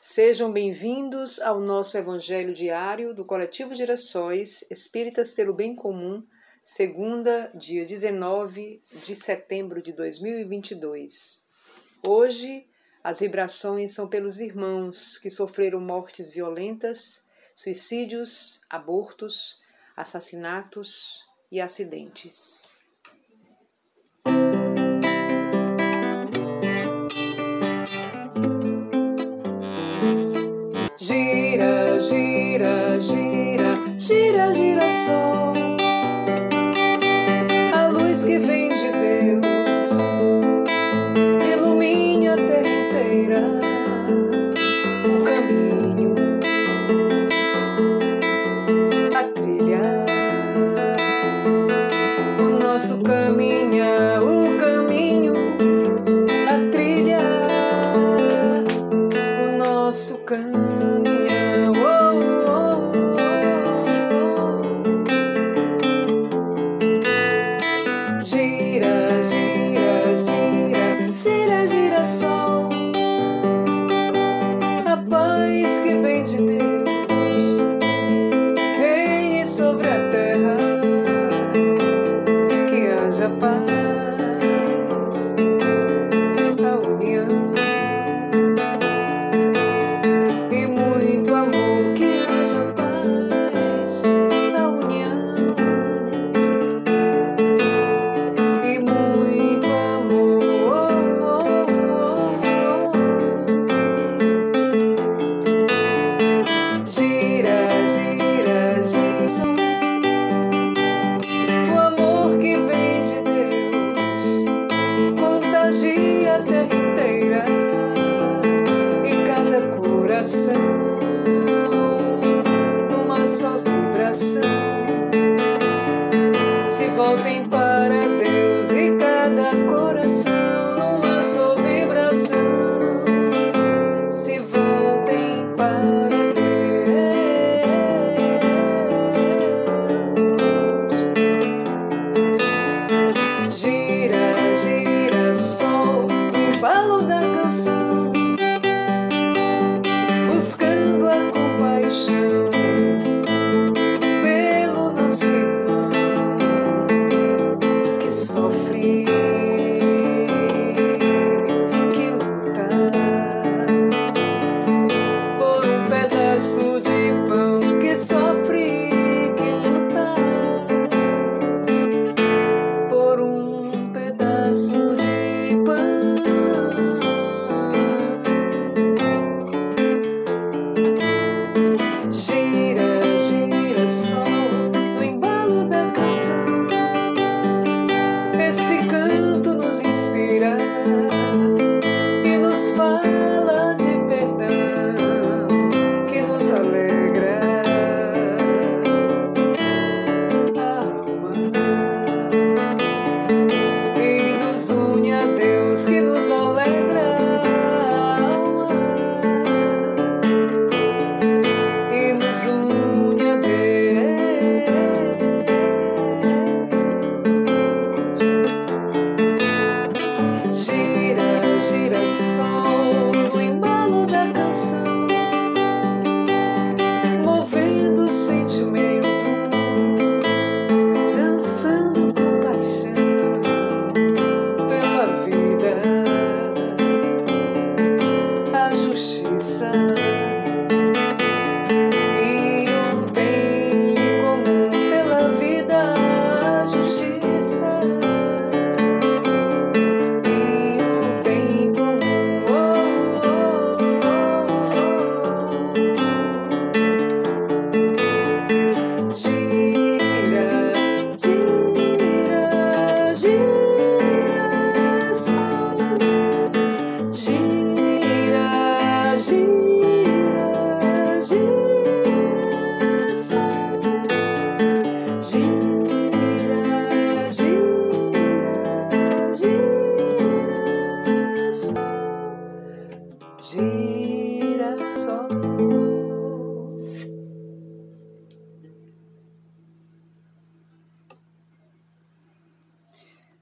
Sejam bem-vindos ao nosso Evangelho diário do Coletivo Girassóis Espíritas pelo Bem Comum, segunda, dia 19 de setembro de 2022. Hoje, as vibrações são pelos irmãos que sofreram mortes violentas, suicídios, abortos, assassinatos e acidentes. hoje.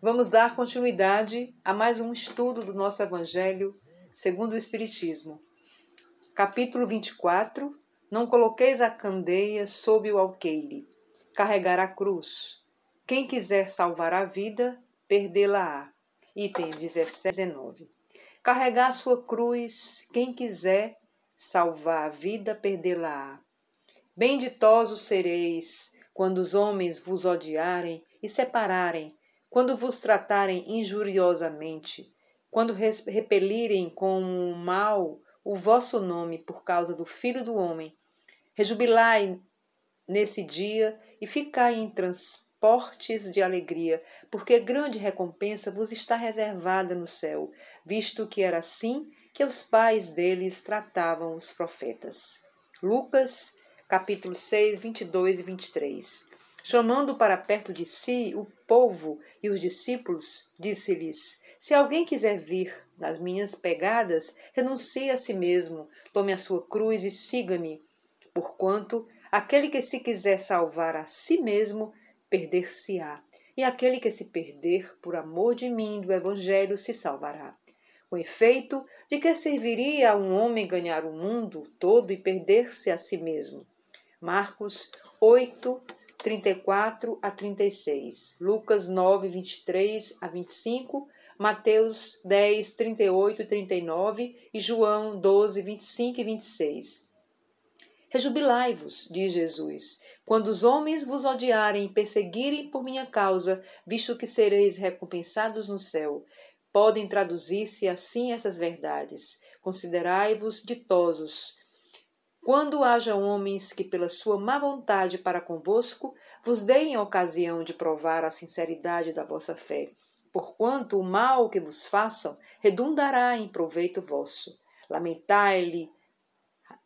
Vamos dar continuidade a mais um estudo do nosso Evangelho segundo o Espiritismo. Capítulo 24 Não coloqueis a candeia sob o alqueire. Carregar a cruz. Quem quiser salvar a vida, perdê-la-á. Item 17, 19. Carregar sua cruz, quem quiser salvar a vida, perdê-la-á. Benditosos sereis quando os homens vos odiarem e separarem, quando vos tratarem injuriosamente, quando repelirem com mal o vosso nome por causa do Filho do Homem. Rejubilai nesse dia e ficai em transportes de alegria, porque grande recompensa vos está reservada no céu, visto que era assim que os pais deles tratavam os profetas. Lucas, capítulo 6, 22 e 23. Chamando para perto de si o povo e os discípulos, disse-lhes: Se alguém quiser vir nas minhas pegadas, renuncie a si mesmo, tome a sua cruz e siga-me. Porquanto aquele que se quiser salvar a si mesmo, perder-se-á, e aquele que se perder por amor de mim do Evangelho se salvará. Com efeito, de que serviria a um homem ganhar o mundo todo e perder-se a si mesmo? Marcos 8, 34 a 36, Lucas 9, 23 a 25, Mateus 10, 38 e 39 e João 12, 25 e 26. Rejubilai-vos, diz Jesus, quando os homens vos odiarem e perseguirem por minha causa, visto que sereis recompensados no céu. Podem traduzir-se assim essas verdades. Considerai-vos ditosos. Quando haja homens que, pela sua má vontade para convosco, vos deem ocasião de provar a sinceridade da vossa fé, porquanto o mal que vos façam redundará em proveito vosso. Lamentai-lhe,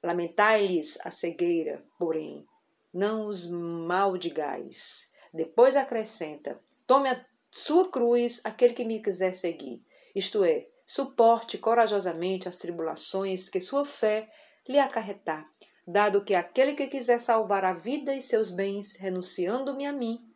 lamentai-lhes a cegueira, porém, não os maldigais. Depois acrescenta: Tome a sua cruz aquele que me quiser seguir, isto é, suporte corajosamente as tribulações que sua fé lhe acarretar, dado que aquele que quiser salvar a vida e seus bens, renunciando-me a mim,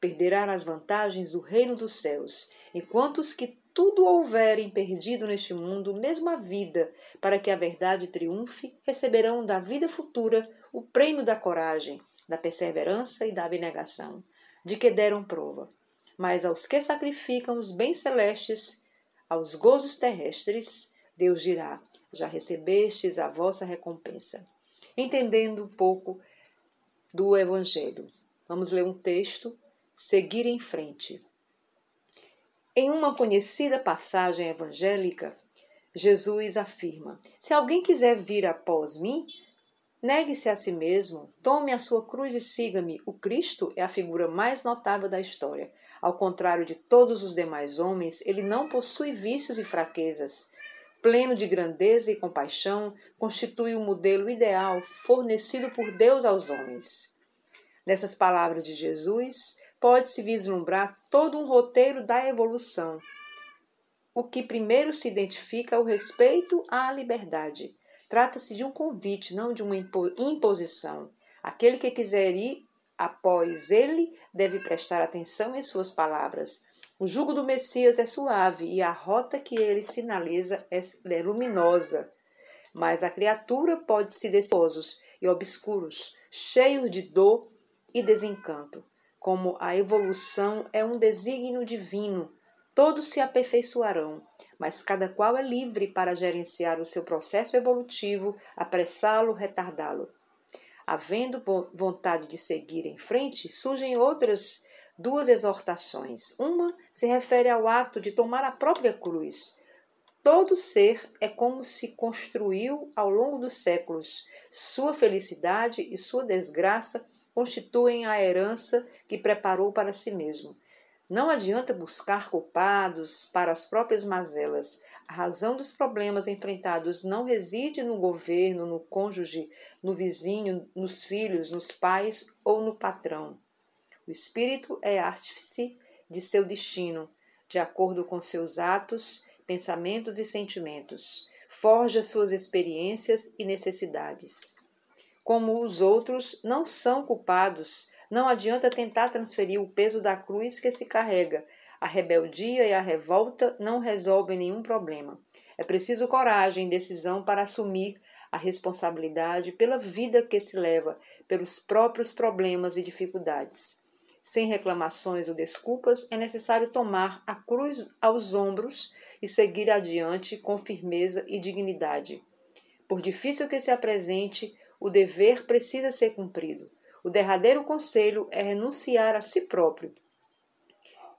perderá as vantagens do reino dos céus, enquanto os que tudo houverem perdido neste mundo, mesmo a vida, para que a verdade triunfe, receberão da vida futura o prêmio da coragem, da perseverança e da abnegação, de que deram prova. Mas aos que sacrificam os bens celestes, aos gozos terrestres, Deus dirá: Já recebestes a vossa recompensa. Entendendo um pouco do Evangelho. Vamos ler um texto seguir em frente. Em uma conhecida passagem evangélica, Jesus afirma: Se alguém quiser vir após mim, negue-se a si mesmo, tome a sua cruz e siga-me. O Cristo é a figura mais notável da história. Ao contrário de todos os demais homens, ele não possui vícios e fraquezas. Pleno de grandeza e compaixão, constitui o modelo ideal fornecido por Deus aos homens. Nessas palavras de Jesus, pode-se vislumbrar todo um roteiro da evolução. O que primeiro se identifica é o respeito à liberdade. Trata-se de um convite, não de uma imposição. Aquele que quiser ir após ele deve prestar atenção em suas palavras. O jugo do Messias é suave e a rota que ele sinaliza é, é luminosa. Mas a criatura pode se desposos e obscuros, cheios de dor e desencanto como a evolução é um desígnio divino, todos se aperfeiçoarão, mas cada qual é livre para gerenciar o seu processo evolutivo, apressá-lo, retardá-lo. Havendo vontade de seguir em frente, surgem outras duas exortações. Uma se refere ao ato de tomar a própria cruz. Todo ser é como se construiu ao longo dos séculos. Sua felicidade e sua desgraça constituem a herança que preparou para si mesmo. Não adianta buscar culpados para as próprias mazelas. A razão dos problemas enfrentados não reside no governo, no cônjuge, no vizinho, nos filhos, nos pais ou no patrão. O espírito é artífice de seu destino, de acordo com seus atos, pensamentos e sentimentos. Forja suas experiências e necessidades como os outros não são culpados, não adianta tentar transferir o peso da cruz que se carrega. A rebeldia e a revolta não resolvem nenhum problema. É preciso coragem e decisão para assumir a responsabilidade pela vida que se leva, pelos próprios problemas e dificuldades. Sem reclamações ou desculpas, é necessário tomar a cruz aos ombros e seguir adiante com firmeza e dignidade. Por difícil que se apresente, o dever precisa ser cumprido. O derradeiro conselho é renunciar a si próprio.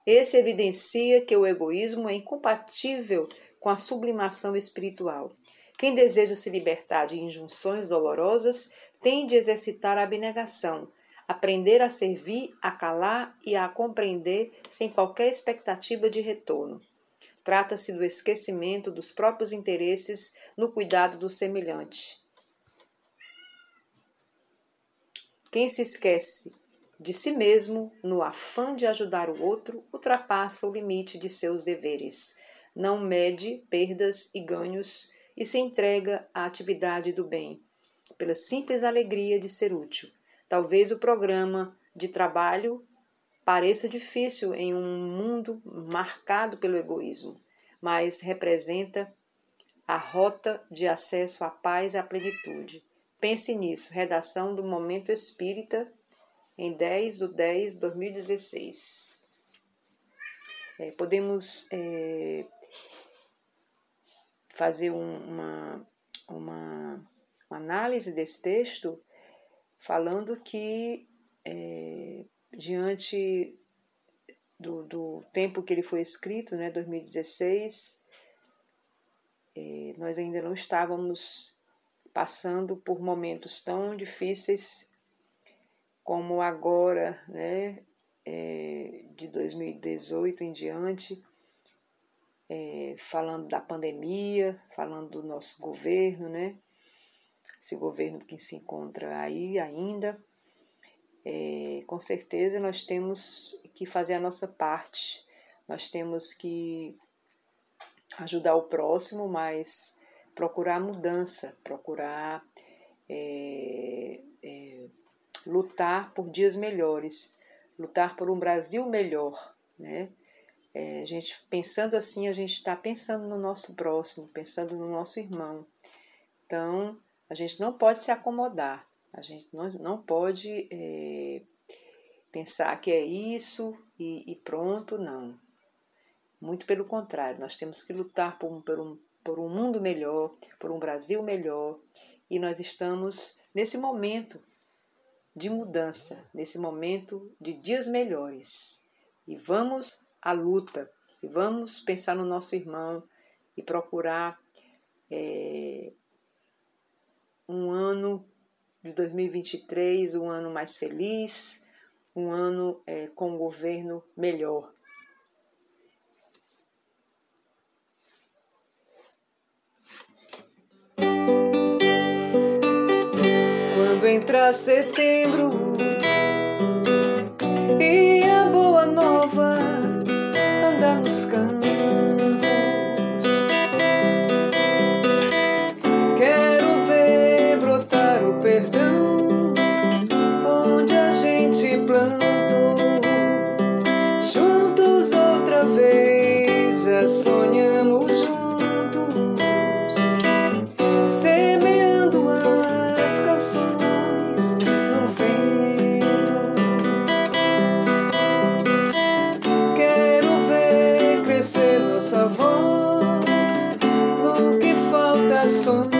Esse evidencia que o egoísmo é incompatível com a sublimação espiritual. Quem deseja se libertar de injunções dolorosas tem de exercitar a abnegação, aprender a servir, a calar e a compreender sem qualquer expectativa de retorno. Trata-se do esquecimento dos próprios interesses no cuidado do semelhante. Quem se esquece de si mesmo no afã de ajudar o outro ultrapassa o limite de seus deveres, não mede perdas e ganhos e se entrega à atividade do bem, pela simples alegria de ser útil. Talvez o programa de trabalho pareça difícil em um mundo marcado pelo egoísmo, mas representa a rota de acesso à paz e à plenitude. Pense nisso. Redação do Momento Espírita, em 10 de 10 de 2016. É, podemos é, fazer um, uma, uma, uma, análise desse texto falando que, é, diante do, do tempo que ele foi escrito, né, 2016, é, nós ainda não estávamos passando por momentos tão difíceis como agora, né, é, de 2018 em diante, é, falando da pandemia, falando do nosso governo, né, esse governo que se encontra aí ainda, é, com certeza nós temos que fazer a nossa parte, nós temos que ajudar o próximo, mas procurar mudança, procurar é, é, lutar por dias melhores, lutar por um Brasil melhor, né? É, a gente pensando assim, a gente está pensando no nosso próximo, pensando no nosso irmão. Então, a gente não pode se acomodar, a gente não, não pode é, pensar que é isso e, e, pronto, não. Muito pelo contrário, nós temos que lutar por, por por um mundo melhor, por um Brasil melhor. E nós estamos nesse momento de mudança, nesse momento de dias melhores. E vamos à luta, e vamos pensar no nosso irmão e procurar é, um ano de 2023, um ano mais feliz, um ano é, com um governo melhor. Entrar setembro e a boa nova anda nos campos. sun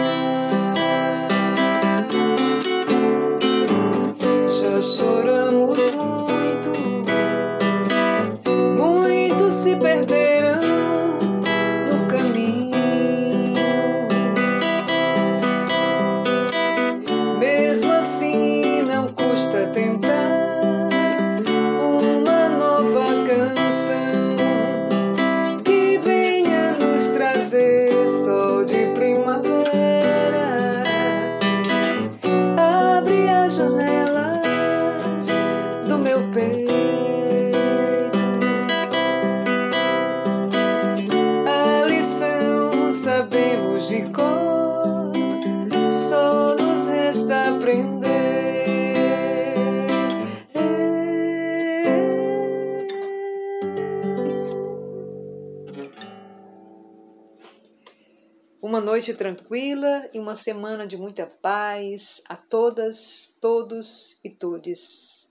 uma noite tranquila e uma semana de muita paz a todas, todos e todes.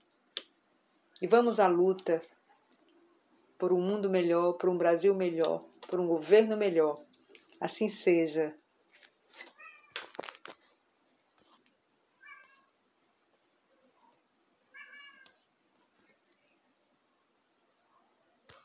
E vamos à luta por um mundo melhor, por um Brasil melhor, por um governo melhor. Assim seja.